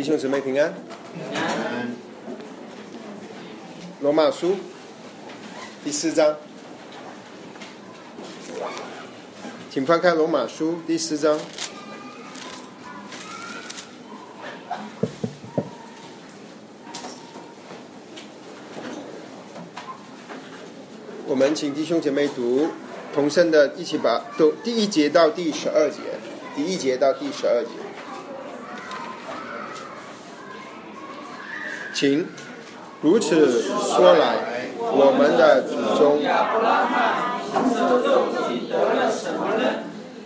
弟兄姊妹平安。罗马书第四章，请翻开罗马书第四章。我们请弟兄姐妹读同声的，一起把读第一节到第十二节，第一节到第十二节。请如此说来，我们的祖宗，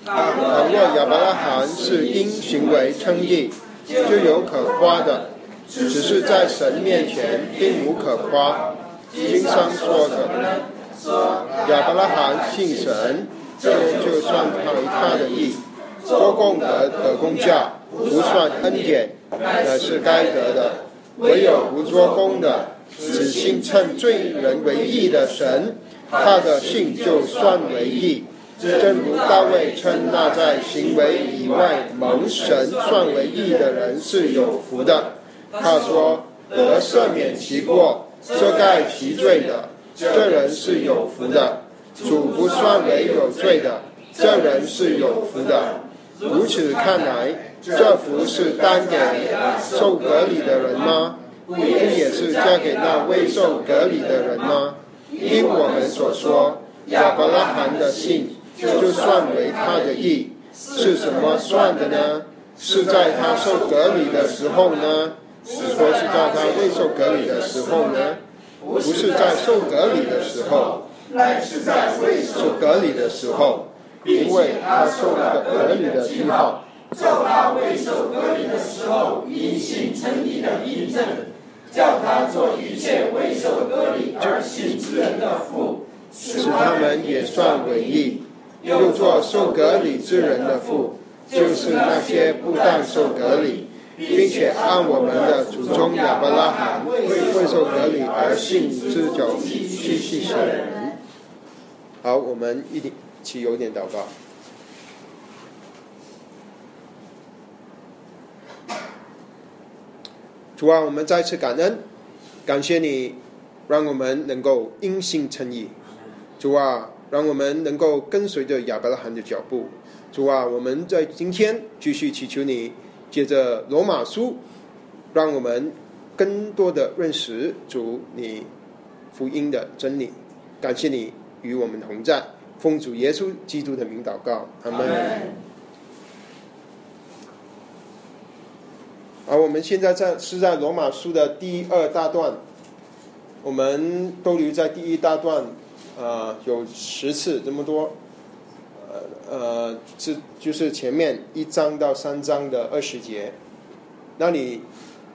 倘若亚伯拉罕是因行为称义，就有可夸的；只是在神面前，并无可夸。经上说的，亚伯拉罕信神，就就算为他的义，多功德得功价，不算恩典，乃是该得的。唯有不做工的，只信称罪人为义的神，他的信就算为义。正如大卫称那在行为以外蒙神算为义的人是有福的。他说：得赦免其过、遮盖其罪的，这人是有福的；主不算为有罪的，这人是有福的。如此看来。这不是单给受隔离的人吗？不也是嫁给那未受隔离的人吗？因我们所说，亚伯拉罕的信就算为他的义，是什么算的呢？是在他受隔离的时候呢？是说是在他未受隔离的时候呢？不是在受隔离的时候，乃是在未受隔离的时候，因为他受了隔离的记号。叫他未受割礼的时候因信称义的印证，叫他做一切未受割礼而信之人的父，使他们也算为义；又做受割礼之人的父，就是那些不但受割礼，并且按我们的祖宗亚伯拉罕未受割礼而信之久继续人。好，我们一起有点祷告。主啊，我们再次感恩，感谢你，让我们能够因信称义。主啊，让我们能够跟随着亚伯拉罕的脚步。主啊，我们在今天继续祈求你，借着罗马书，让我们更多的认识主你福音的真理。感谢你与我们同在，奉主耶稣基督的名祷告，阿门。而我们现在在是在罗马书的第二大段，我们都留在第一大段，呃，有十次这么多，呃呃，是就是前面一章到三章的二十节，那里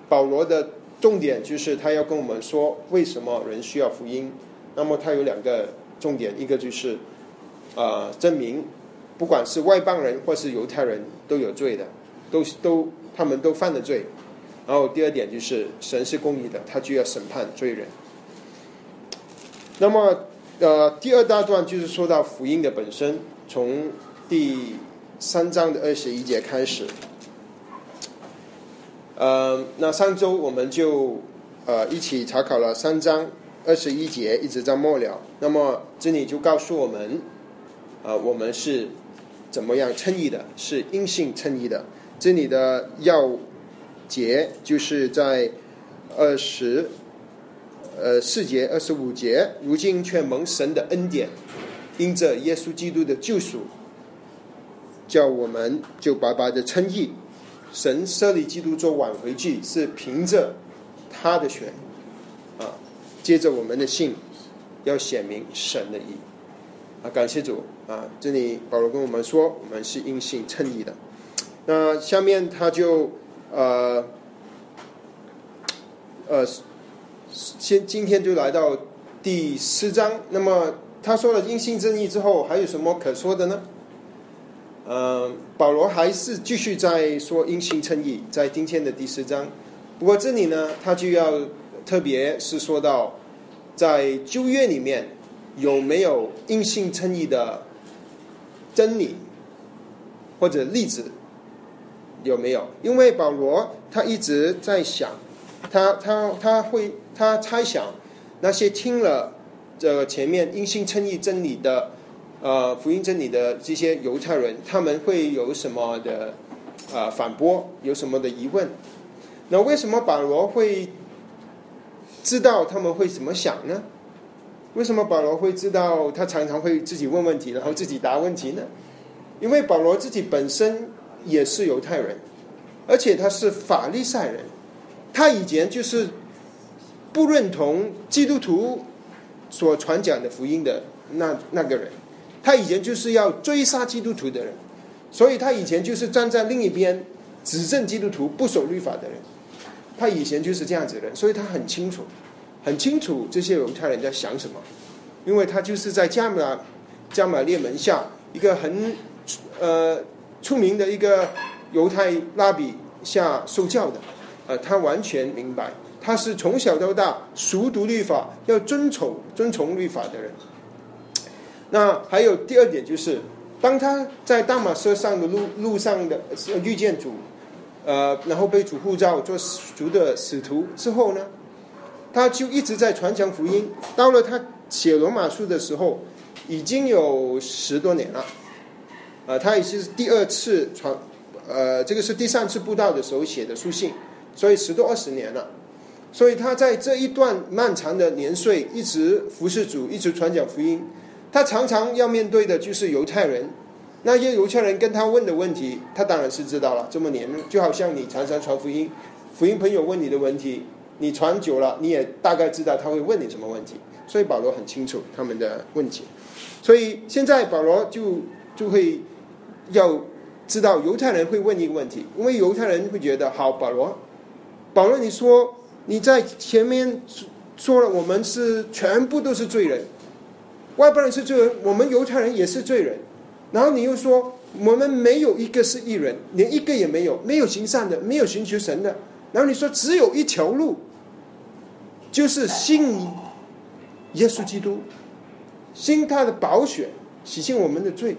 保罗的重点就是他要跟我们说为什么人需要福音，那么他有两个重点，一个就是呃证明不管是外邦人或是犹太人都有罪的，都都。他们都犯了罪，然后第二点就是神是公义的，他就要审判罪人。那么，呃，第二大段就是说到福音的本身，从第三章的二十一节开始。呃，那上周我们就呃一起查考了三章二十一节，一直到末了。那么这里就告诉我们，呃，我们是怎么样称义的，是因信称义的。这里的要节就是在二十呃四节二十五节，如今却蒙神的恩典，因着耶稣基督的救赎，叫我们就白白的称义。神设立基督做挽回祭，是凭着他的血啊，接着我们的信要显明神的义啊，感谢主啊！这里保罗跟我们说，我们是因信称义的。那下面他就呃呃，先今天就来到第四章。那么他说了因信正义之后，还有什么可说的呢？呃，保罗还是继续在说因信称义，在今天的第四章。不过这里呢，他就要特别是说到在旧约里面有没有因信称义的真理或者例子。有没有？因为保罗他一直在想，他他他会他猜想那些听了这前面因信称义真理的呃福音真理的这些犹太人，他们会有什么的呃反驳，有什么的疑问？那为什么保罗会知道他们会怎么想呢？为什么保罗会知道他常常会自己问问题，然后自己答问题呢？因为保罗自己本身也是犹太人，而且他是法利赛人，他以前就是不认同基督徒所传讲的福音的那那个人，他以前就是要追杀基督徒的人，所以他以前就是站在另一边指证基督徒不守律法的人，他以前就是这样子的人，所以他很清楚。很清楚这些犹太人在想什么，因为他就是在加马加马列门下一个很呃出名的一个犹太拉比下受教的，呃，他完全明白，他是从小到大熟读律法，要遵从遵从律法的人。那还有第二点就是，当他在大马车上的路路上的遇见主，呃，然后被主护照做主的使徒之后呢？他就一直在传讲福音。到了他写罗马书的时候，已经有十多年了。呃，他也是第二次传，呃，这个是第三次布道的时候写的书信，所以十多二十年了。所以他在这一段漫长的年岁，一直服侍主，一直传讲福音。他常常要面对的就是犹太人，那些犹太人跟他问的问题，他当然是知道了。这么年，就好像你常常传福音，福音朋友问你的问题。你传久了，你也大概知道他会问你什么问题，所以保罗很清楚他们的问题。所以现在保罗就就会要知道犹太人会问一个问题，因为犹太人会觉得，好，保罗，保罗，你说你在前面说了，我们是全部都是罪人，外邦人是罪人，我们犹太人也是罪人，然后你又说我们没有一个是异人，连一个也没有，没有行善的，没有寻求神的，然后你说只有一条路。就是信耶稣基督，信他的宝血洗净我们的罪，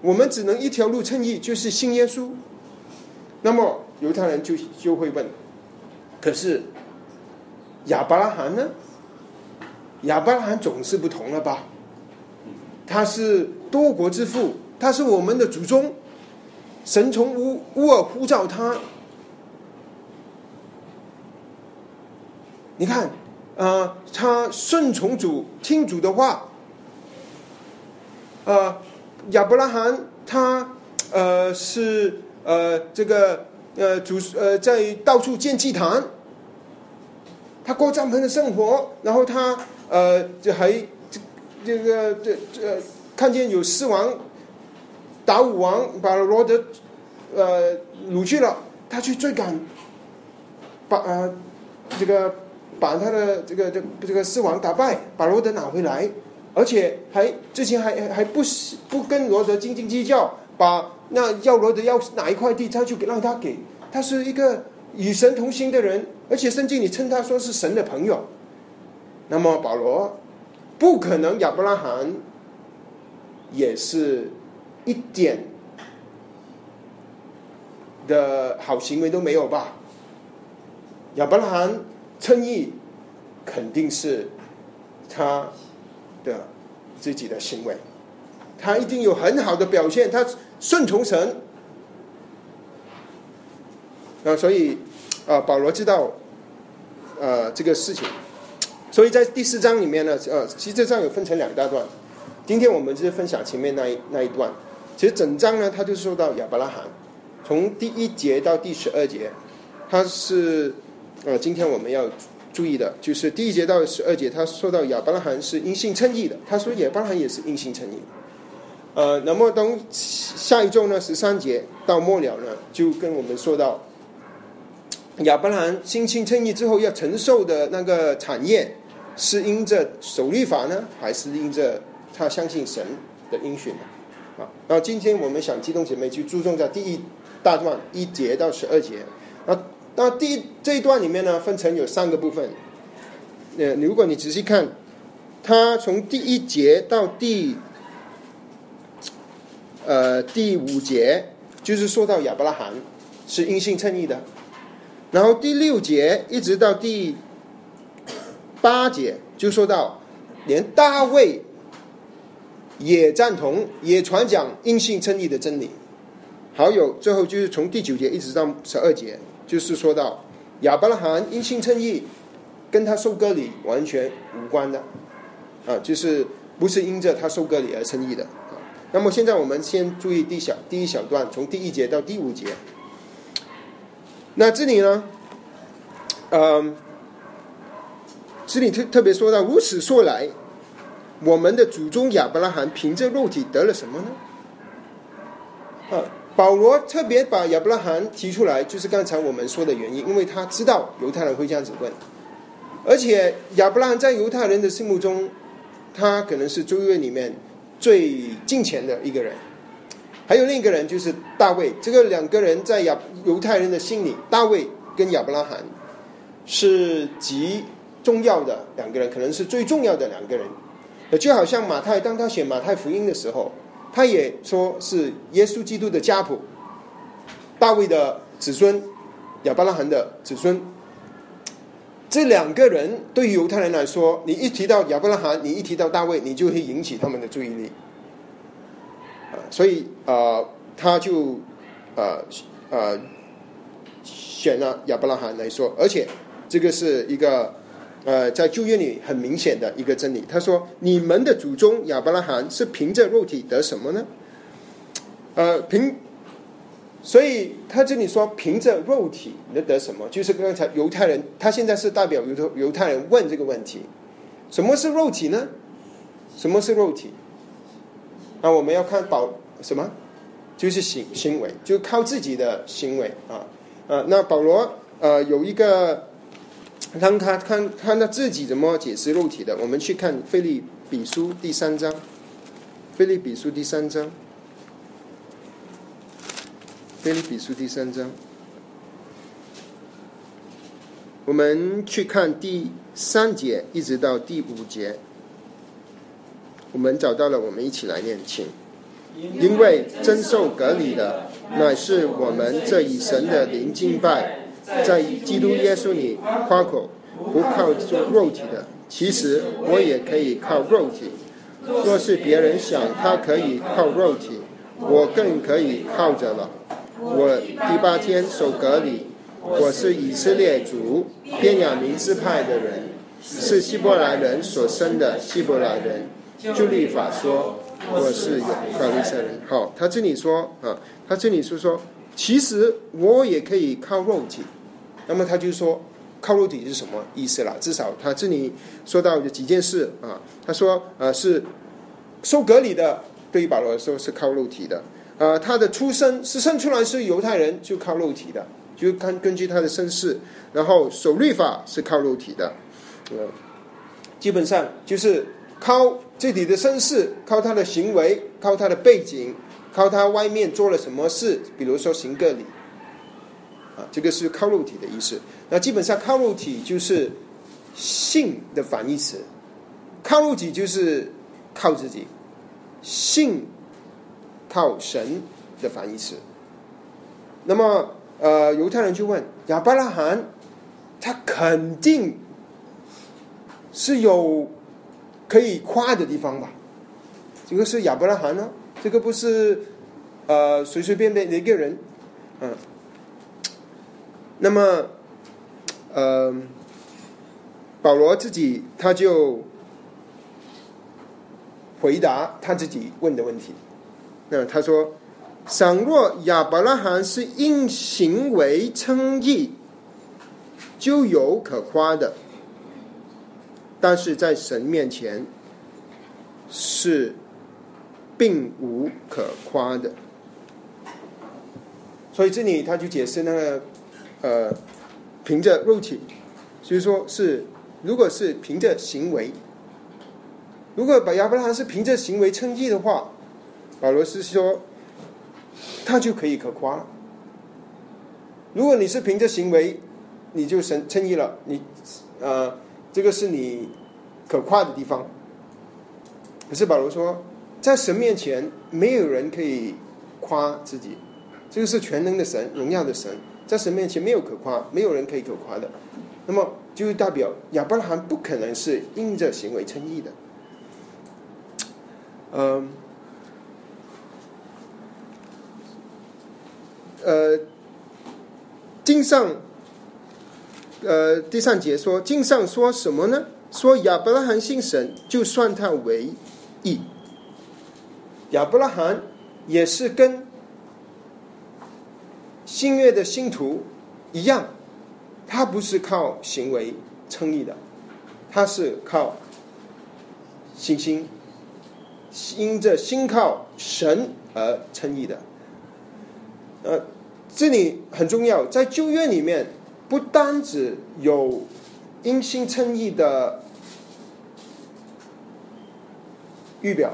我们只能一条路称义，就是信耶稣。那么犹太人就就会问：可是亚伯拉罕呢？亚伯拉罕总是不同了吧？他是多国之父，他是我们的祖宗，神从乌乌尔呼召他。你看，呃，他顺从主，听主的话。呃，亚伯拉罕他呃是呃这个呃主呃在到处建祭坛，他过帐篷的生活，然后他呃就还这这个这这看见有狮王打武王把罗德呃掳去了，他去追赶，把呃这个。把他的这个这这个狮王打败，把罗德拿回来，而且还之前还还不不跟罗德斤斤计较，把那要罗德要哪一块地，他就给让他给。他是一个与神同行的人，而且甚至你称他说是神的朋友。那么保罗不可能亚伯拉罕也是一点的好行为都没有吧？亚伯拉罕。称义肯定是他的自己的行为，他一定有很好的表现，他顺从神啊，所以啊，保罗知道呃这个事情，所以在第四章里面呢，呃，其实这章有分成两大段，今天我们就是分享前面那一那一段，其实整章呢，他就说到亚伯拉罕，从第一节到第十二节，他是。呃，今天我们要注意的就是第一节到十二节，他说到亚伯拉罕是因信称义的，他说亚伯拉罕也是因信称义。呃，那么等下一周呢，十三节到末了呢，就跟我们说到亚伯拉罕因信称义之后要承受的那个产业，是因着守律法呢，还是因着他相信神的应许呢？啊，那今天我们想激动姐妹就注重在第一大段一节到十二节，那。那第这一段里面呢，分成有三个部分。呃，如果你仔细看，他从第一节到第呃第五节，就是说到亚伯拉罕，是因信称义的。然后第六节一直到第八节就说到，连大卫也赞同，也传讲因信称义的真理。好有最后就是从第九节一直到十二节，就是说到亚伯拉罕因信称义，跟他收割礼完全无关的，啊，就是不是因着他收割礼而称义的啊。那么现在我们先注意第小第一小段，从第一节到第五节。那这里呢，嗯，这里特特别说到，如此说来，我们的祖宗亚伯拉罕凭着肉体得了什么呢？啊，保罗特别把亚伯拉罕提出来，就是刚才我们说的原因，因为他知道犹太人会这样子问，而且亚伯拉罕在犹太人的心目中，他可能是旧约里面。最近前的一个人，还有另一个人就是大卫。这个两个人在亚犹太人的心里，大卫跟亚伯拉罕是极重要的两个人，可能是最重要的两个人。就好像马太当他写马太福音的时候，他也说是耶稣基督的家谱，大卫的子孙，亚伯拉罕的子孙。这两个人对于犹太人来说，你一提到亚伯拉罕，你一提到大卫，你就会引起他们的注意力。所以啊，他就啊啊选了亚伯拉罕来说，而且这个是一个呃在旧约里很明显的一个真理。他说：“你们的祖宗亚伯拉罕是凭着肉体得什么呢？呃，凭。”所以他这里说凭着肉体能得什么？就是刚才犹太人，他现在是代表犹犹太人问这个问题：什么是肉体呢？什么是肉体？那我们要看保什么？就是行行为，就靠自己的行为啊啊！那保罗呃有一个让他看看他自己怎么解释肉体的。我们去看菲利比书第三章，菲利比书第三章。菲利比书第三章，我们去看第三节一直到第五节，我们找到了，我们一起来念，请。因为真受隔离的，乃是我们这一神的灵敬拜，在基督耶稣里夸口，不靠做肉体的。其实我也可以靠肉体，若是别人想他可以靠肉体，我更可以靠着了。我第八天守隔离，我是以色列族便雅明支派的人，是希伯来人所生的希伯来人。就立法说，我是有法利赛人。好，他这里说啊，他这里是说，其实我也可以靠肉体。那么他就说，靠肉体是什么意思了？至少他这里说到有几件事啊。他说，呃，是受隔离的，对于保罗来说是靠肉体的。呃，他的出生是生出来是犹太人，就靠肉体的，就看根据他的身世，然后守律法是靠肉体的，呃，基本上就是靠自己的身世，靠他的行为，靠他的背景，靠他外面做了什么事，比如说行个礼，啊，这个是靠肉体的意思。那基本上靠肉体就是信的反义词，靠肉体就是靠自己，信。靠神的反义词。那么，呃，犹太人就问亚伯拉罕，他肯定是有可以夸的地方吧？这个是亚伯拉罕呢？这个不是呃随随便便的一个人，嗯。那么，呃，保罗自己他就回答他自己问的问题。那他说：“倘若亚伯拉罕是因行为称义，就有可夸的；但是在神面前是并无可夸的。”所以这里他就解释那个呃，凭着肉体，所以说是如果是凭着行为，如果把亚伯拉罕是凭着行为称义的话。保罗是说，他就可以可夸了。如果你是凭着行为，你就神称义了，你呃，这个是你可夸的地方。可是保罗说，在神面前，没有人可以夸自己，这个是全能的神，荣耀的神，在神面前没有可夸，没有人可以可夸的。那么就代表亚伯拉罕不可能是因着行为称义的。嗯，呃，经上，呃，第三节说，经上说什么呢？说亚伯拉罕信神，就算他为义。亚伯拉罕也是跟新月的信徒一样，他不是靠行为称义的，他是靠信心。因着心靠神而称义的，呃，这里很重要，在旧约里面不单只有因心称义的预表，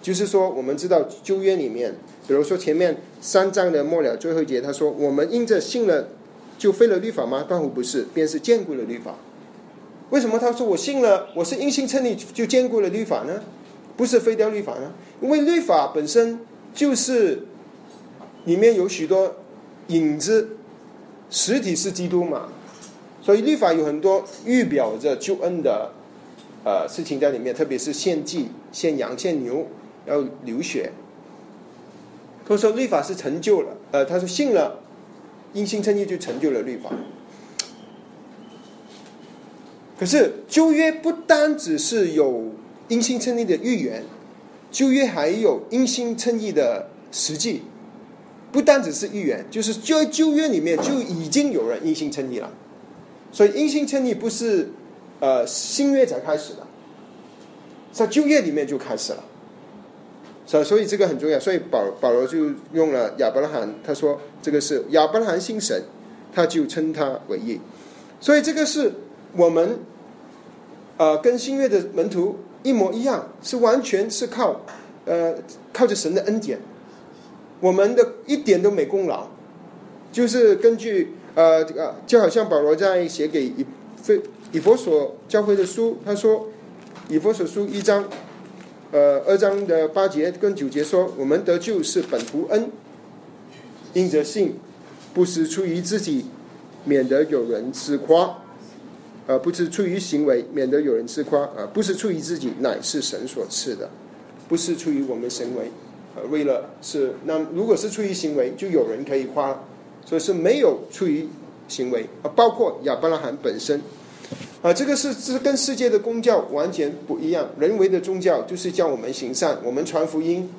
就是说，我们知道旧约里面，比如说前面三章的末了最后一节，他说：“我们因着信了，就废了律法吗？”断乎不是，便是坚固了律法。为什么他说我信了，我是因信称义就坚固了律法呢？不是废掉律法呢？因为律法本身就是里面有许多影子，实体是基督嘛，所以律法有很多预表着救恩的呃事情在里面，特别是献祭、献羊、献牛要流血。他说律法是成就了，呃，他说信了，因信称义就成就了律法。可是旧约不单只是有。因心称义的预言，旧约还有因心称义的实际，不单只是预言，就是旧旧约里面就已经有人因心称义了。所以因心称义不是呃新约才开始的，在旧约里面就开始了。所所以这个很重要，所以保保罗就用了亚伯拉罕，他说这个是亚伯拉罕信神，他就称他为义。所以这个是我们呃跟新约的门徒。一模一样，是完全是靠，呃，靠着神的恩典，我们的一点都没功劳，就是根据呃这个，就好像保罗在写给以非以佛所教会的书，他说以佛所书一章，呃二章的八节跟九节说，我们得救是本乎恩，因着信，不是出于自己，免得有人自夸。而不是出于行为，免得有人自夸；而不是出于自己，乃是神所赐的，不是出于我们行为。呃，为了是那，如果是出于行为，就有人可以夸，所以是没有出于行为。啊，包括亚伯拉罕本身，啊，这个是是跟世界的宗教完全不一样。人为的宗教就是叫我们行善，我们传福音。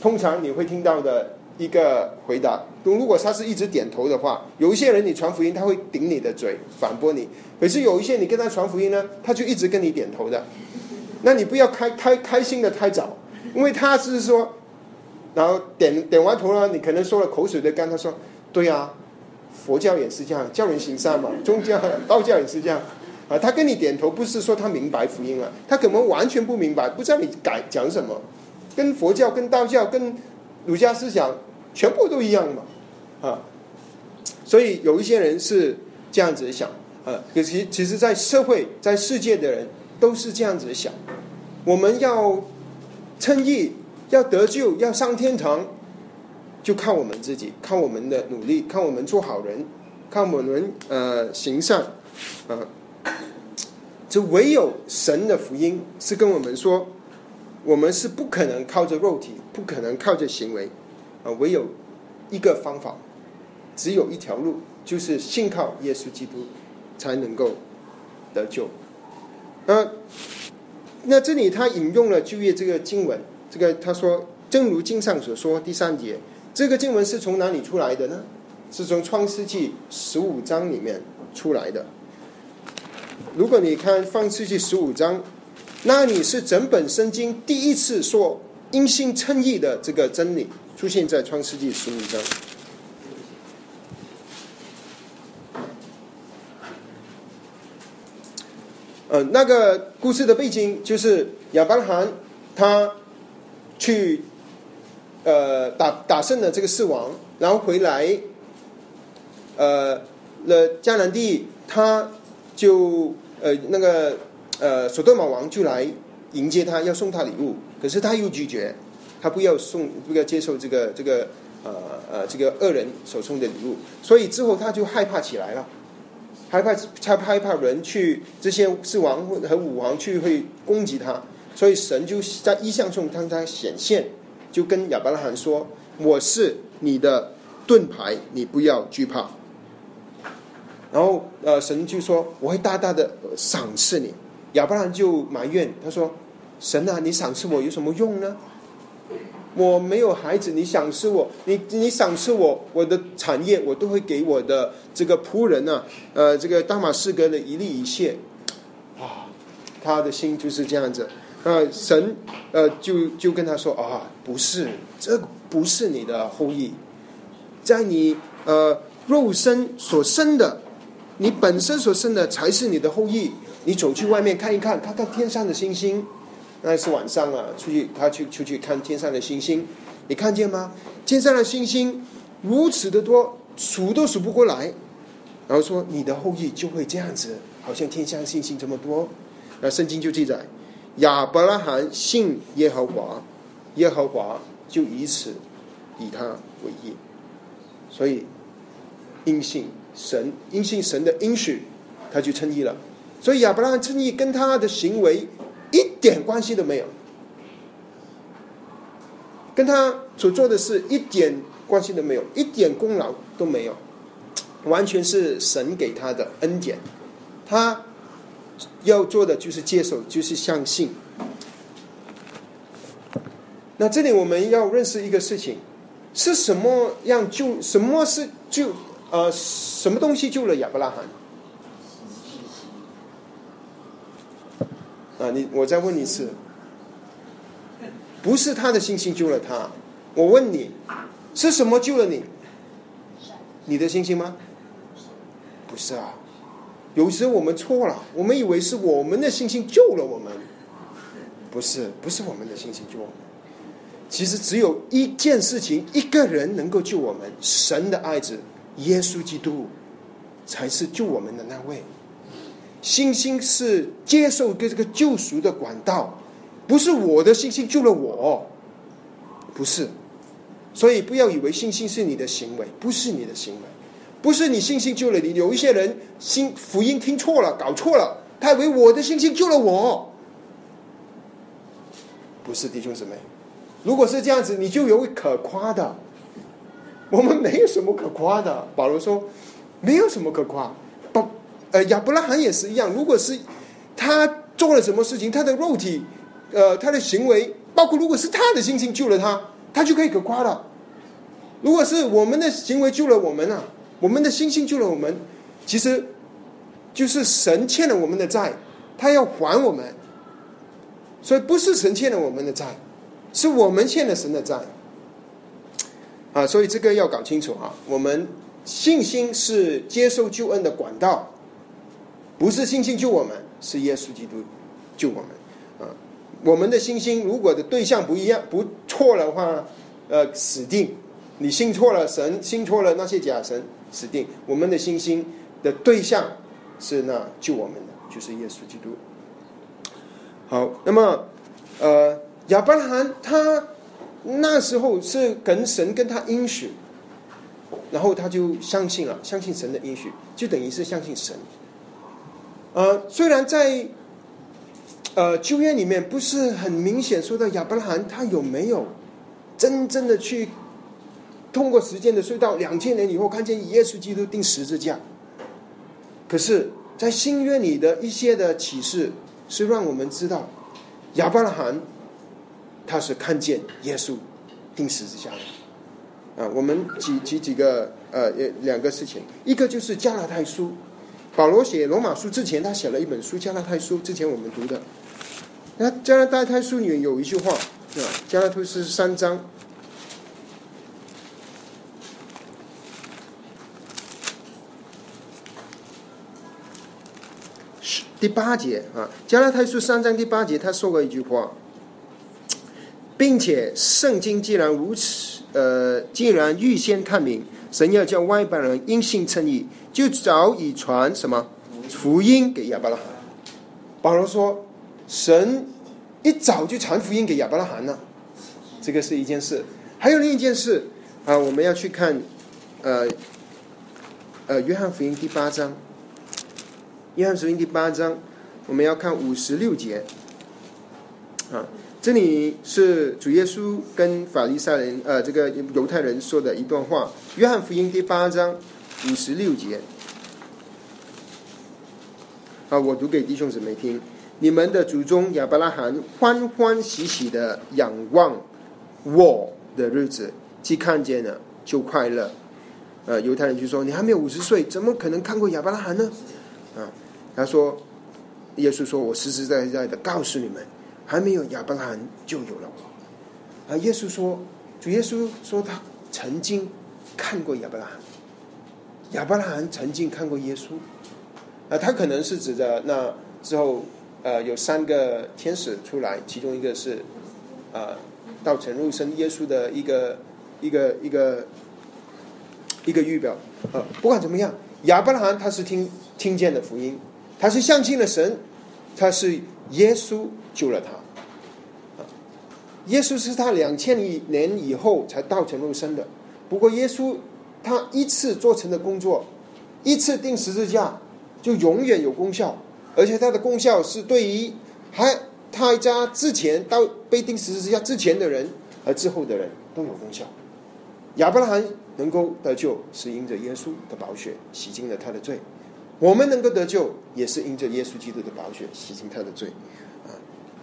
通常你会听到的。一个回答，如果他是一直点头的话，有一些人你传福音，他会顶你的嘴反驳你；可是有一些你跟他传福音呢，他就一直跟你点头的。那你不要开开开心的太早，因为他是说，然后点点完头了，你可能说了口水的干，他说：“对呀，佛教也是这样，教人行善嘛，宗教道教也是这样啊。”他跟你点头，不是说他明白福音了，他可能完全不明白，不知道你改讲什么，跟佛教、跟道教、跟。儒家思想全部都一样嘛，啊，所以有一些人是这样子想，啊，可其其实，在社会、在世界的人都是这样子想。我们要称义、要得救、要上天堂，就靠我们自己，靠我们的努力，靠我们做好人，靠我们呃行善，啊，就唯有神的福音是跟我们说。我们是不可能靠着肉体，不可能靠着行为，啊，唯有一个方法，只有一条路，就是信靠耶稣基督，才能够得救。呃，那这里他引用了就业这个经文，这个他说，正如经上所说，第三节，这个经文是从哪里出来的呢？是从创世纪十五章里面出来的。如果你看创世纪十五章。那你是整本圣经第一次说因信称义的这个真理出现在创世纪十五章。呃，那个故事的背景就是亚伯拉罕他去呃打打胜了这个四王，然后回来，呃了迦南地，他就呃那个。呃，索多玛王就来迎接他，要送他礼物，可是他又拒绝，他不要送，不要接受这个这个呃呃这个恶人所送的礼物，所以之后他就害怕起来了，害怕他害怕人去这些四王和五王去会攻击他，所以神就在意象中向他显现，就跟亚伯拉罕说：“我是你的盾牌，你不要惧怕。”然后呃，神就说：“我会大大的赏赐你。”亚伯拉罕就埋怨他说：“神啊，你赏赐我有什么用呢？我没有孩子，你赏赐我，你你赏赐我，我的产业我都会给我的这个仆人呢、呃，这个大马士革的一粒一切。”啊，他的心就是这样子。呃，神呃就就跟他说：“啊，不是，这不是你的后裔，在你呃肉身所生的，你本身所生的才是你的后裔。”你走去外面看一看，看看天上的星星。那是晚上啊，出去他去出去看天上的星星，你看见吗？天上的星星如此的多，数都数不过来。然后说你的后裔就会这样子，好像天上星星这么多。那圣经就记载，亚伯拉罕信耶和华，耶和华就以此以他为义。所以因信神，因信神的应许，他就称义了。所以亚伯拉罕称义跟他的行为一点关系都没有，跟他所做的事一点关系都没有，一点功劳都没有，完全是神给他的恩典。他要做的就是接受，就是相信。那这里我们要认识一个事情，是什么样救？什么是救？呃，什么东西救了亚伯拉罕？啊，你我再问你一次，不是他的信心救了他，我问你，是什么救了你？你的信心吗？不是啊，有时我们错了，我们以为是我们的信心救了我们，不是，不是我们的信心救我们。其实只有一件事情，一个人能够救我们，神的爱子耶稣基督，才是救我们的那位。信心是接受跟这个救赎的管道，不是我的信心救了我，不是。所以不要以为信心是你的行为，不是你的行为，不是你信心救了你。有一些人心福音听错了，搞错了，他以为我的信心救了我，不是弟兄姊妹。如果是这样子，你就有可夸的。我们没有什么可夸的。保罗说，没有什么可夸。保呃亚伯拉罕也是一样。如果是他做了什么事情，他的肉体，呃，他的行为，包括如果是他的信心救了他，他就可以可夸了。如果是我们的行为救了我们啊，我们的信心救了我们，其实就是神欠了我们的债，他要还我们。所以不是神欠了我们的债。是我们欠了神的债，啊，所以这个要搞清楚啊。我们信心是接受救恩的管道，不是信心救我们，是耶稣基督救我们啊。我们的信心如果的对象不一样，不错的话，呃，死定。你信错了神，信错了那些假神，指定。我们的信心的对象是那救我们的，就是耶稣基督。好，那么呃。亚伯拉罕他那时候是跟神跟他应许，然后他就相信了，相信神的应许，就等于是相信神。呃，虽然在呃旧约里面不是很明显说到亚伯拉罕他有没有真正的去通过时间的隧道两千年以后看见耶稣基督钉十字架，可是，在新约里的一些的启示是让我们知道亚伯拉罕。他是看见耶稣钉十字架的啊！我们举举几个呃两个事情，一个就是加拉太书，保罗写罗马书之前，他写了一本书《加拉太书》，之前我们读的。那加拉太书里面有一句话啊，加拉太书三章第八节啊，加拉太书三章第八节，他说过一句话。并且圣经既然如此，呃，既然预先探明，神要叫外邦人因信称义，就早已传什么福音给亚伯拉罕。保罗说，神一早就传福音给亚伯拉罕了，这个是一件事。还有另一件事，啊，我们要去看，呃，呃，约翰福音第八章。约翰福音第八章，我们要看五十六节。啊，这里是主耶稣跟法利赛人，呃，这个犹太人说的一段话。约翰福音第八章五十六节。啊，我读给弟兄姊妹听：你们的祖宗亚伯拉罕欢欢喜喜的仰望我的日子，既看见了就快乐。呃，犹太人就说：“你还没有五十岁，怎么可能看过亚伯拉罕呢？”他说：“耶稣说，我实实在在的告诉你们，还没有亚伯拉罕就有了我。”啊，耶稣说：“主耶稣说他曾经看过亚伯拉罕，亚伯拉罕曾经看过耶稣。啊，他可能是指的那之后，呃，有三个天使出来，其中一个是呃，道成肉身耶稣的一个一个一个一个预表。呃，不管怎么样，亚伯拉罕他是听听见的福音。”他是相信了神，他是耶稣救了他。耶稣是他两千年以后才道成肉身的。不过耶稣他一次做成的工作，一次钉十字架，就永远有功效，而且他的功效是对于还他家之前到被钉十字架之前的人和之后的人都有功效。亚伯拉罕能够得救，是因着耶稣的宝血洗净了他的罪。我们能够得救，也是因着耶稣基督的宝血洗净他的罪，啊，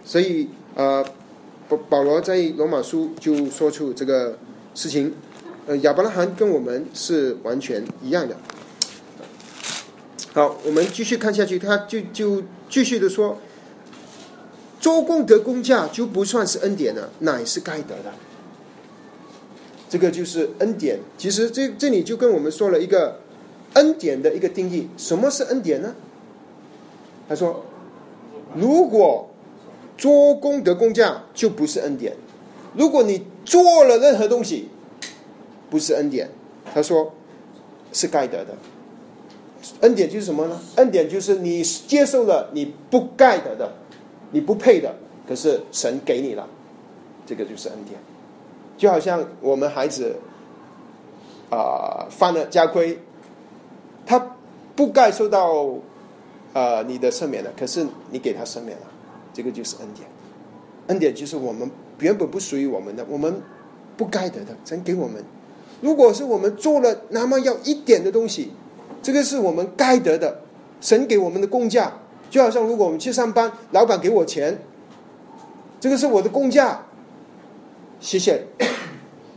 所以呃，保保罗在罗马书就说出这个事情，呃，亚伯拉罕跟我们是完全一样的。好，我们继续看下去，他就就继续的说，做功德工价就不算是恩典了，乃是该得的。这个就是恩典。其实这这里就跟我们说了一个。恩典的一个定义，什么是恩典呢？他说：“如果做功德工匠就不是恩典；如果你做了任何东西，不是恩典。”他说：“是该得的。恩典就是什么呢？恩典就是你接受了你不该得的，你不配的，可是神给你了，这个就是恩典。就好像我们孩子啊犯了家规。”他不该受到呃你的赦免的，可是你给他赦免了，这个就是恩典。恩典就是我们原本不属于我们的，我们不该得的，神给我们。如果是我们做了那么要一点的东西，这个是我们该得的，神给我们的工价。就好像如果我们去上班，老板给我钱，这个是我的工价，谢谢，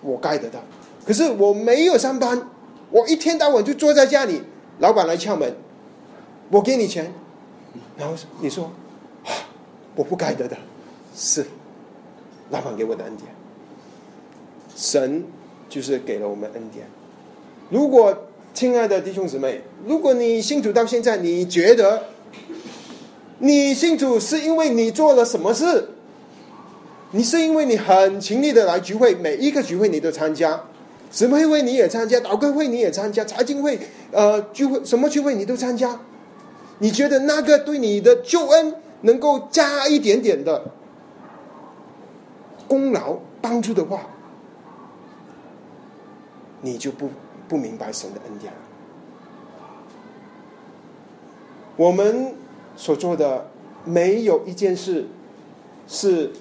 我该得的。可是我没有上班，我一天到晚就坐在家里。老板来敲门，我给你钱，然后你说，我不该得的，是老板给我的恩典。神就是给了我们恩典。如果亲爱的弟兄姊妹，如果你信主到现在，你觉得你信主是因为你做了什么事？你是因为你很勤力的来聚会，每一个聚会你都参加。什么会你也参加，祷告会你也参加，财经会呃聚会什么聚会你都参加，你觉得那个对你的救恩能够加一点点的功劳帮助的话，你就不不明白神的恩典了。我们所做的没有一件事是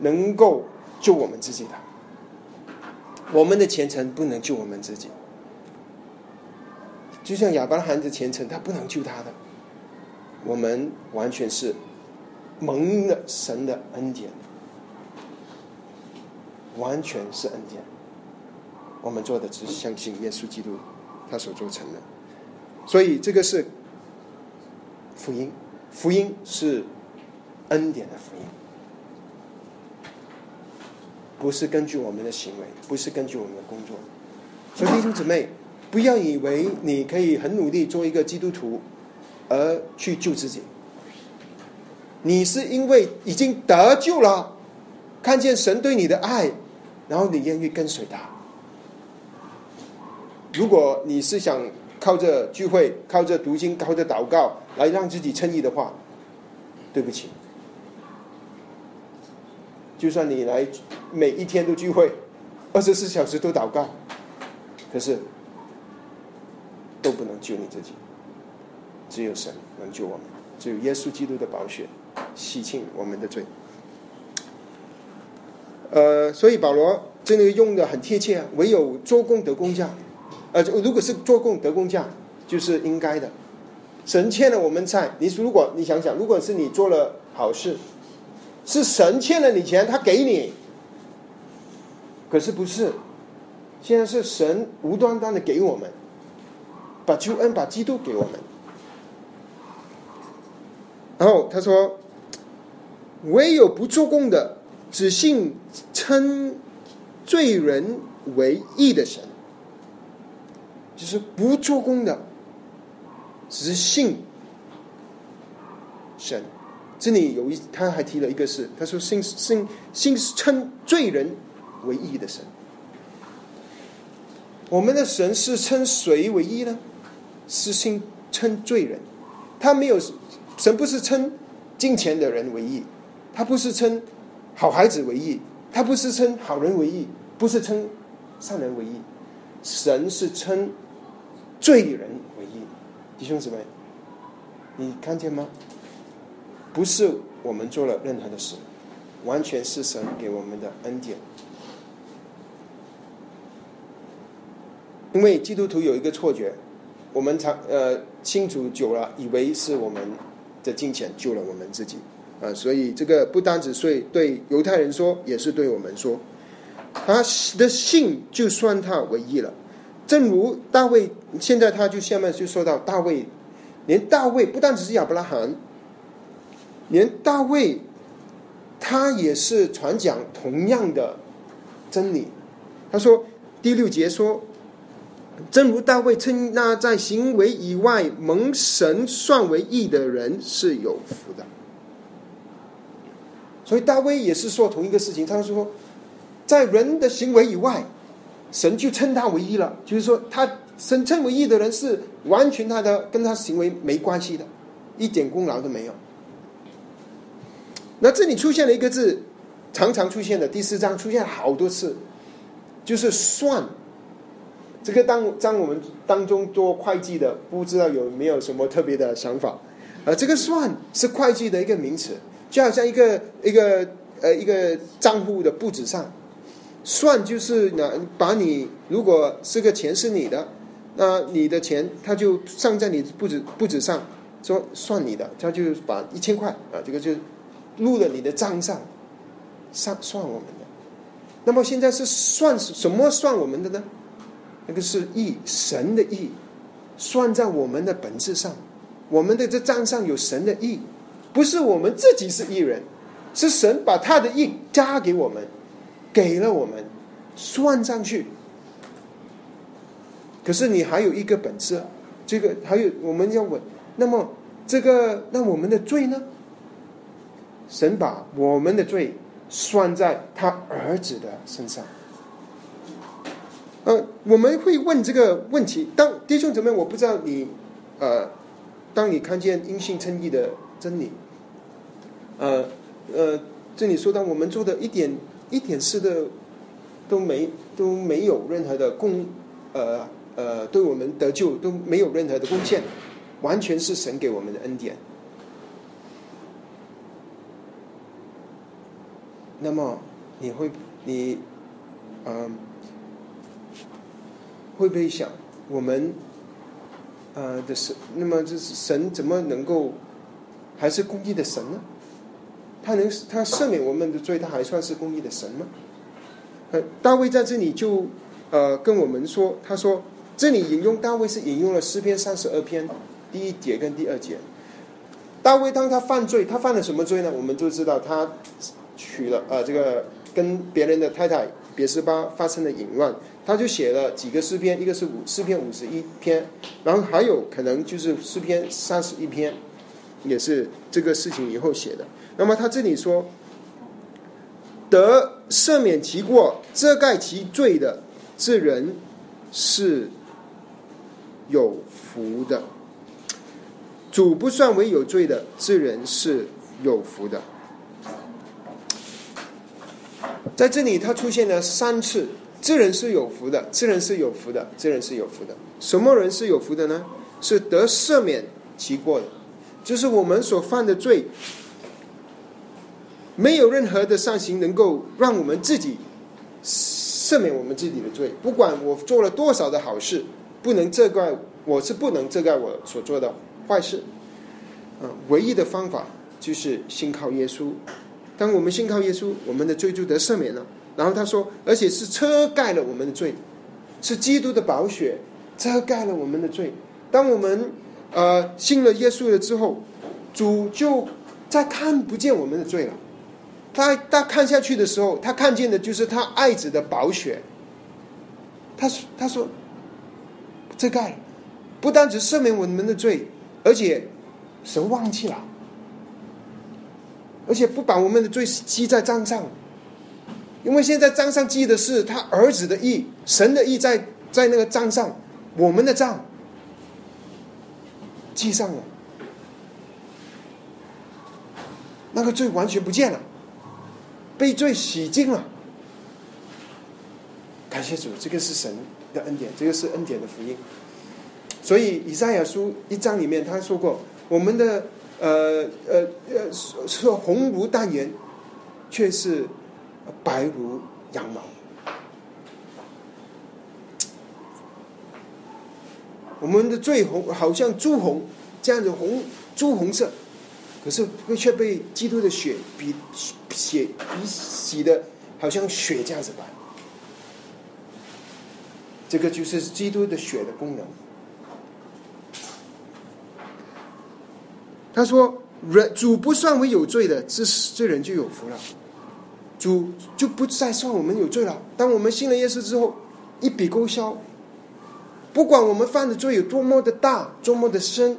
能够救我们自己的。我们的前程不能救我们自己，就像亚伯拉罕的前程，他不能救他的。我们完全是蒙了神的恩典，完全是恩典。我们做的只是相信耶稣基督，他所做成的。所以这个是福音，福音是恩典的福音。不是根据我们的行为，不是根据我们的工作。所以弟兄姊妹，不要以为你可以很努力做一个基督徒，而去救自己。你是因为已经得救了，看见神对你的爱，然后你愿意跟随他。如果你是想靠着聚会、靠着读经、靠着祷告来让自己称义的话，对不起。就算你来每一天都聚会，二十四小时都祷告，可是都不能救你自己，只有神能救我们，只有耶稣基督的宝血洗清我们的罪。呃，所以保罗真的用的很贴切啊，唯有做工得工价，呃，如果是做工得工价，就是应该的。神欠了我们债，你如果你想想，如果是你做了好事，是神欠了你钱，他给你，可是不是，现在是神无端端的给我们，把救恩把基督给我们，然后他说，唯有不做工的。只信称罪人为义的神，就是不做工的，只信神。这里有一，他还提了一个是，他说信信信称罪人为义的神。我们的神是称谁为义呢？是信称罪人，他没有神不是称金钱的人为义，他不是称。好孩子为义，他不是称好人为义，不是称善人为义，神是称罪人为义。弟兄姊妹，你看见吗？不是我们做了任何的事，完全是神给我们的恩典。因为基督徒有一个错觉，我们常呃信主久了，以为是我们的金钱救了我们自己。啊，所以这个不单只是对犹太人说，也是对我们说，他的信就算他唯一了。正如大卫，现在他就下面就说到大卫，连大卫不单只是亚伯拉罕，连大卫他也是传讲同样的真理。他说第六节说，正如大卫称那在行为以外蒙神算为义的人是有福的。所以大卫也是说同一个事情，他说，在人的行为以外，神就称他为义了。就是说，他神称为义的人是完全他的跟他行为没关系的，一点功劳都没有。那这里出现了一个字，常常出现的第四章出现好多次，就是算。这个当当我们当中做会计的，不知道有没有什么特别的想法？呃，这个算是会计的一个名词。就好像一个一个呃一个账户的簿子上，算就是呢，把你如果这个钱是你的，那你的钱他就上在你簿子簿子上，说算你的，他就把一千块啊，这个就入了你的账上，算算我们的。那么现在是算什么算我们的呢？那个是义，神的义，算在我们的本质上，我们的这账上有神的义。不是我们自己是艺人，是神把他的义加给我们，给了我们，算上去。可是你还有一个本质，这个还有我们要问，那么这个那我们的罪呢？神把我们的罪算在他儿子的身上。呃，我们会问这个问题，当弟兄姊妹，我不知道你，呃，当你看见阴性称义的。真理，呃呃，这里说到我们做的一点一点事的都没都没有任何的贡，呃呃，对我们得救都没有任何的贡献，完全是神给我们的恩典。那么你会你嗯会不会想我们呃的神？那么这是神怎么能够？还是公义的神呢？他能他赦免我们的罪，他还算是公义的神吗？呃，大卫在这里就呃跟我们说，他说这里引用大卫是引用了诗篇三十二篇第一节跟第二节。大卫当他犯罪，他犯了什么罪呢？我们都知道，他娶了呃这个跟别人的太太别斯巴发生了淫乱，他就写了几个诗篇，一个是五诗篇五十一篇，然后还有可能就是诗篇三十一篇。也是这个事情以后写的。那么他这里说，得赦免其过、遮盖其罪的这人是有福的；主不算为有罪的这人是有福的。在这里，他出现了三次，这人是有福的，这人是有福的，这人是有福的。什么人是有福的呢？是得赦免其过的，就是我们所犯的罪，没有任何的善行能够让我们自己赦免我们自己的罪。不管我做了多少的好事，不能责怪我是不能责怪我所做的坏事。嗯，唯一的方法就是信靠耶稣。当我们信靠耶稣，我们的罪就得赦免了。然后他说，而且是遮盖了我们的罪，是基督的宝血遮盖了我们的罪。当我们呃信了耶稣了之后，主就再看不见我们的罪了。他他看下去的时候，他看见的就是他爱子的宝血。他说他说遮盖，不单只赦免我们的罪，而且神忘记了，而且不把我们的罪记在账上。因为现在账上记的是他儿子的义，神的义在在那个账上，我们的账记上了，那个罪完全不见了，被罪洗净了。感谢主，这个是神的恩典，这个是恩典的福音。所以以赛亚书一章里面他说过，我们的呃呃呃说红如丹颜，却是。白如羊毛，我们的最红好像朱红这样子红朱红色，可是却被基督的血比血比洗的，好像血这样子白。这个就是基督的血的功能。他说：“人主不算为有罪的，这这人就有福了。”主就不再算我们有罪了。当我们信了耶稣之后，一笔勾销。不管我们犯的罪有多么的大，多么的深，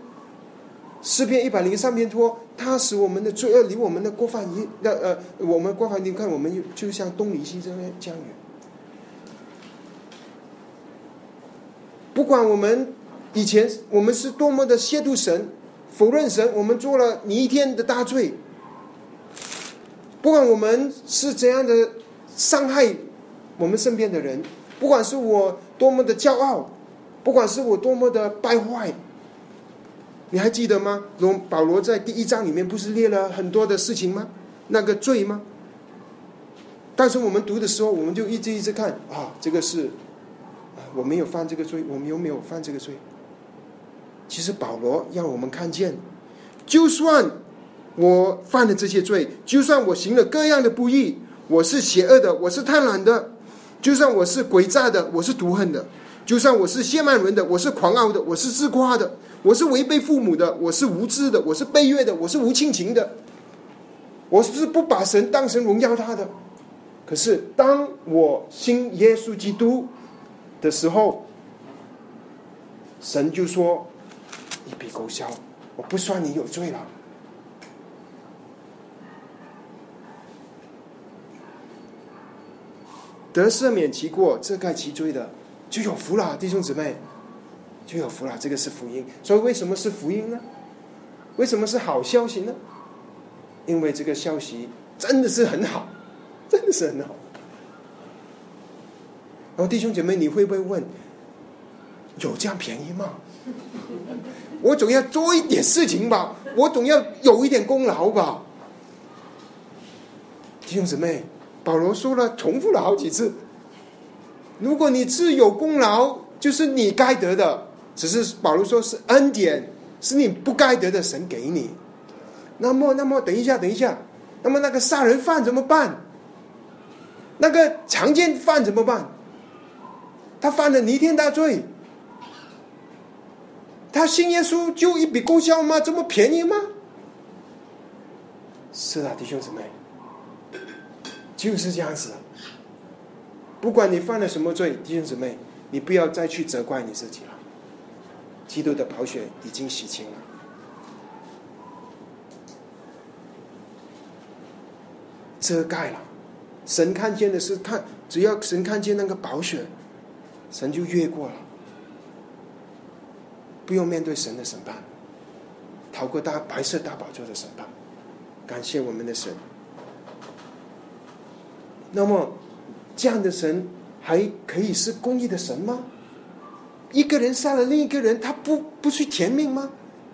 诗篇一百零三篇说，他使我们的罪恶离我们的过犯一那呃，我们过犯你看我们就像东离西这样这样远。不管我们以前我们是多么的亵渎神、否认神，我们做了你一天的大罪。不管我们是怎样的伤害我们身边的人，不管是我多么的骄傲，不管是我多么的败坏，你还记得吗？罗保罗在第一章里面不是列了很多的事情吗？那个罪吗？但是我们读的时候，我们就一直一直看啊，这个是我没有犯这个罪，我们有没有犯这个罪？其实保罗让我们看见，就算。我犯了这些罪，就算我行了各样的不义，我是邪恶的，我是贪婪的，就算我是诡诈的，我是毒恨的，就算我是亵慢人的，我是狂傲的，我是自夸的，我是违背父母的，我是无知的，我是卑劣的，我是无亲情的，我是不把神当成荣耀他的。可是当我信耶稣基督的时候，神就说一笔勾销，我不算你有罪了。得赦免其过，遮盖其罪的，就有福了，弟兄姊妹，就有福了。这个是福音，所以为什么是福音呢？为什么是好消息呢？因为这个消息真的是很好，真的是很好。然后弟兄姐妹，你会不会问：有这样便宜吗？我总要做一点事情吧，我总要有一点功劳吧，弟兄姊妹。保罗说了，重复了好几次。如果你是有功劳，就是你该得的。只是保罗说是恩典，是你不该得的，神给你。那么，那么等一下，等一下，那么那个杀人犯怎么办？那个强奸犯怎么办？他犯了弥天大罪，他信耶稣就一笔勾销吗？这么便宜吗？是啊，弟兄姊妹。就是这样子，不管你犯了什么罪，弟兄姊妹，你不要再去责怪你自己了。基督的宝血已经洗清了，遮盖了。神看见的是看，只要神看见那个宝血，神就越过了，不用面对神的审判，逃过大白色大宝座的审判。感谢我们的神。那么，这样的神还可以是公义的神吗？一个人杀了另一个人，他不不去填命吗？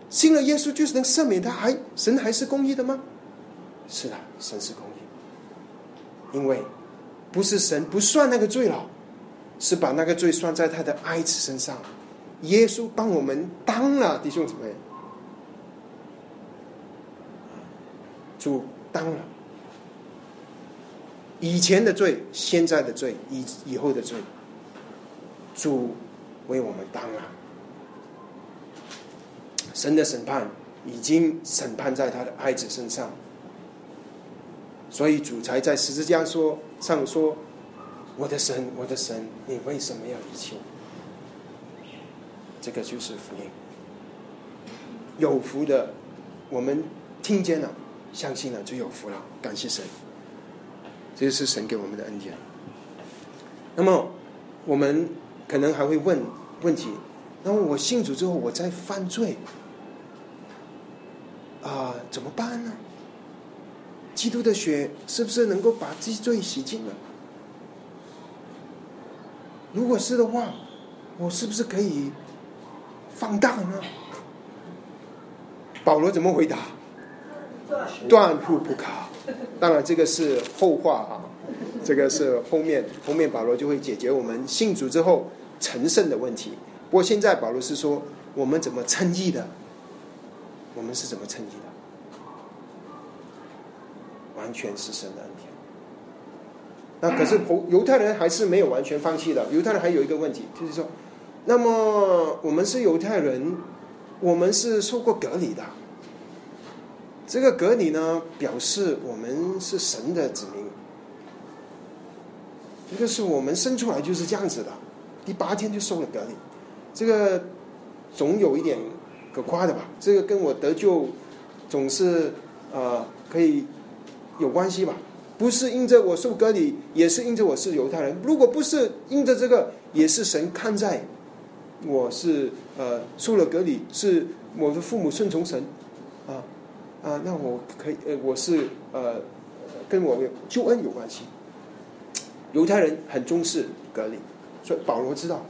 信了耶稣就是能赦免他，还神还是公义的吗？是的，神是公义，因为不是神不算那个罪了，是把那个罪算在他的爱子身上。耶稣帮我们当了弟兄姊妹，主当了以前的罪、现在的罪、以以后的罪，主为我们当了。神的审判已经审判在他的爱子身上，所以主才在十字架说上说：“我的神，我的神，你为什么要离弃我？”这个就是福音。有福的，我们听见了，相信了，就有福了。感谢神，这就是神给我们的恩典。那么，我们可能还会问问题：那么我信主之后，我再犯罪？啊，怎么办呢？基督的血是不是能够把这些罪洗净了？如果是的话，我是不是可以放荡呢？保罗怎么回答？断不不可。当然，这个是后话啊，这个是后面后面保罗就会解决我们信主之后成圣的问题。不过现在保罗是说，我们怎么称义的？我们是怎么称义的？完全是神的恩典。那可是犹太人还是没有完全放弃的。犹太人还有一个问题，就是说，那么我们是犹太人，我们是受过隔离的。这个隔离呢，表示我们是神的子民。这个是我们生出来就是这样子的，第八天就受了隔离。这个总有一点。可夸的吧，这个跟我得救总是呃可以有关系吧？不是因着我受隔离，也是因着我是犹太人。如果不是因着这个，也是神看在我是呃受了隔礼，是我的父母顺从神啊啊，那我可以呃我是呃跟我救恩有关系。犹太人很重视隔离，所以保罗知道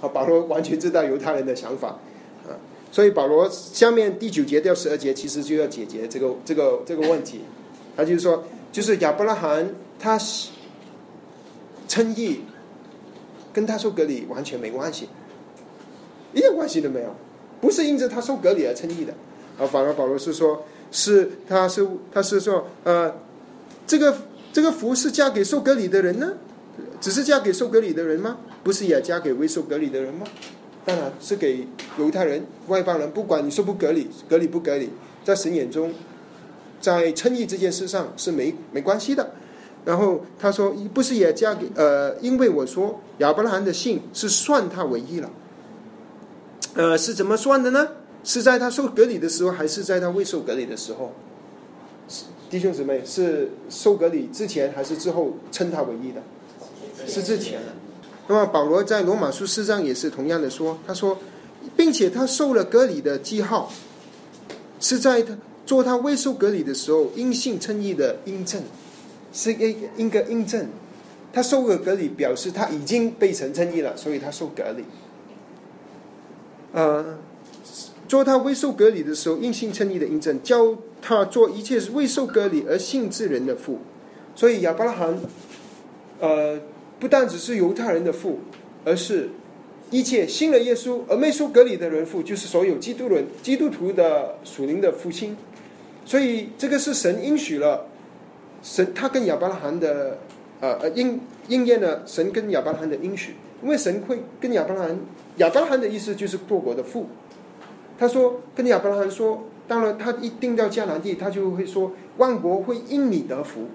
啊，保罗完全知道犹太人的想法。啊所以保罗下面第九节到十二节其实就要解决这个这个这个问题，他就是说，就是亚伯拉罕他称义，跟他说隔离完全没关系，一点关系都没有，不是因着他受隔离而称义的，啊，反而保罗是说，是他是他是说，呃，这个这个福是嫁给受隔离的人呢，只是嫁给受隔离的人吗？不是也嫁给未受隔离的人吗？当然是给犹太人、外邦人，不管你说不隔离、隔离不隔离，在神眼中，在称义这件事上是没没关系的。然后他说：“不是也嫁给呃？因为我说亚伯拉罕的信是算他为义了。呃，是怎么算的呢？是在他受隔离的时候，还是在他未受隔离的时候？弟兄姊妹，是受隔离之前还是之后称他为义的？是之前的。”那么保罗在罗马书四章也是同样的说，他说，并且他受了隔离的记号，是在他做他未受隔离的时候因信称义的印证，是一一个印证。他受了隔离，表示他已经被神称义了，所以他受隔离。呃，做他未受隔离的时候因信称义的印证，教他做一切是未受隔离而信之人的父。所以亚伯拉罕，呃。不但只是犹太人的父，而是一切信了耶稣而没受隔离的人父，就是所有基督人、基督徒的属灵的父亲。所以这个是神应许了，神他跟亚伯拉罕的呃应应验了神跟亚伯拉罕的应许，因为神会跟亚伯拉罕，亚伯拉罕的意思就是多国的父。他说跟亚伯拉罕说，当然他一定到迦南地，他就会说万国会因你得福。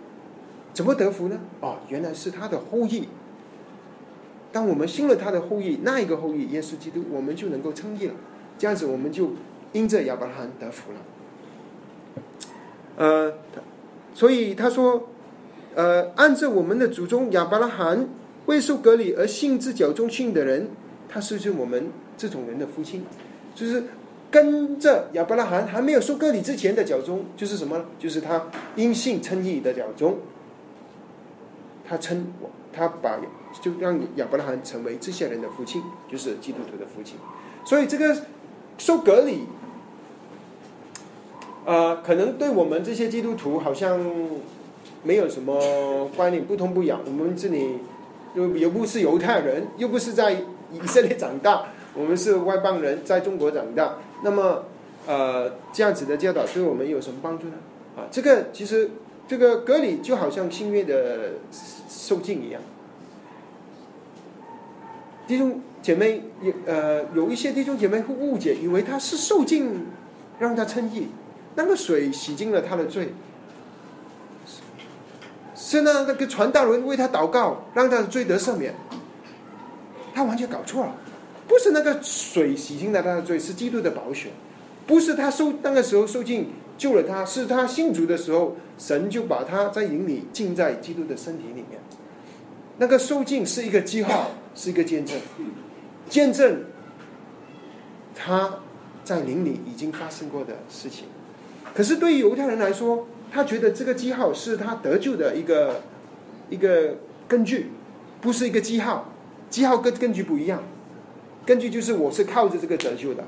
怎么得福呢？哦，原来是他的后裔。当我们信了他的后裔，那一个后裔耶稣基督，我们就能够称义了。这样子，我们就因着亚伯拉罕得福了。呃，所以他说，呃，按照我们的祖宗亚伯拉罕未受隔离而信之脚中信的人，他是就我们这种人的父亲，就是跟着亚伯拉罕还没有受隔离之前的脚中，就是什么？就是他因信称义的脚中。他称，他把就让亚伯拉罕成为这些人的父亲，就是基督徒的父亲。所以这个受隔离，呃，可能对我们这些基督徒好像没有什么观念不痛不痒。我们这里又又不是犹太人，又不是在以色列长大，我们是外邦人，在中国长大。那么，呃，这样子的教导对我们有什么帮助呢？啊，这个其实这个隔离就好像新约的受尽一样。弟兄姐妹有呃有一些弟兄姐妹会误解，以为他是受尽让他称义，那个水洗净了他的罪，是那那个传道人为他祷告，让他的罪得赦免，他完全搞错了，不是那个水洗净了他的罪，是基督的宝血，不是他受那个时候受尽救了他，是他信主的时候，神就把他在灵里浸在基督的身体里面，那个受尽是一个记号。是一个见证，见证他在灵里已经发生过的事情。可是对于犹太人来说，他觉得这个记号是他得救的一个一个根据，不是一个记号。记号跟根据不一样，根据就是我是靠着这个得救的。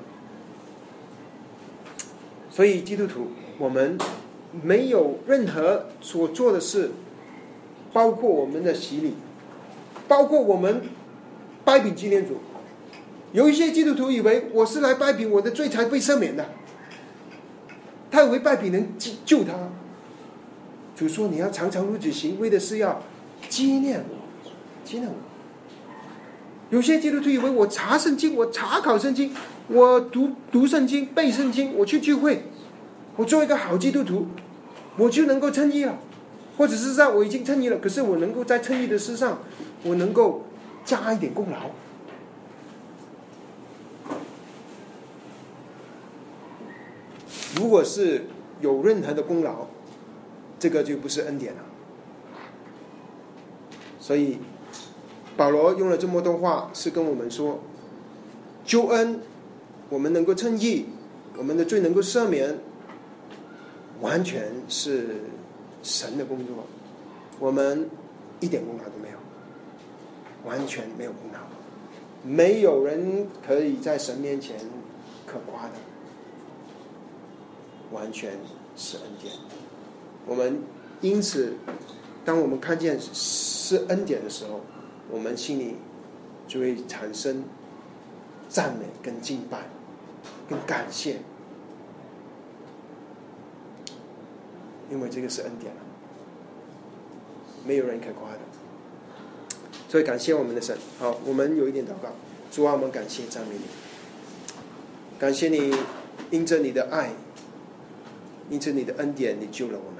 所以基督徒，我们没有任何所做的事，包括我们的洗礼，包括我们。拜饼纪念主，有一些基督徒以为我是来拜饼，我的罪才被赦免的。他以为拜饼能救救他。主说：“你要常常如此行，为的是要纪念我，纪念我。”有些基督徒以为我查圣经，我查考圣经，我读读圣经、背圣经，我去聚会，我做一个好基督徒，我就能够称义了。或者是在我已经称义了，可是我能够在称义的事上，我能够。加一点功劳，如果是有任何的功劳，这个就不是恩典了。所以保罗用了这么多话，是跟我们说：救恩，我们能够称义，我们的罪能够赦免，完全是神的工作，我们一点功劳都没有。完全没有功劳，没有人可以在神面前可夸的，完全是恩典。我们因此，当我们看见是恩典的时候，我们心里就会产生赞美、跟敬拜、跟感谢，因为这个是恩典了没有人可夸的。所以感谢我们的神，好，我们有一点祷告，主啊，我们感谢赞美你，感谢你，因着你的爱，因着你的恩典，你救了我们，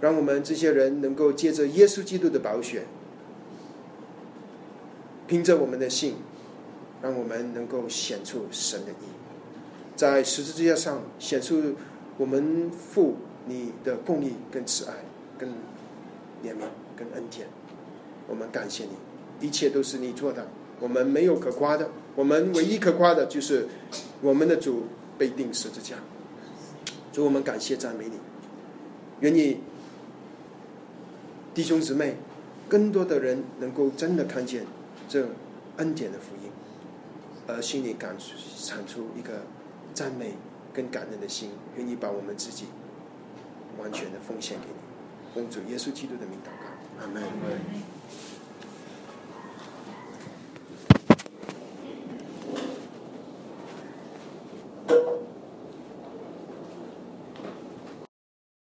让我们这些人能够借着耶稣基督的宝血，凭着我们的信，让我们能够显出神的义，在十字架上显出我们父你的公义跟慈爱，跟怜悯跟恩典。我们感谢你，一切都是你做的，我们没有可夸的，我们唯一可夸的就是我们的主被钉十字架。主，我们感谢赞美你，愿意弟兄姊妹更多的人能够真的看见这恩典的福音，而心里感产出一个赞美跟感恩的心，愿意把我们自己完全的奉献给你，奉主耶稣基督的名祷告，阿门。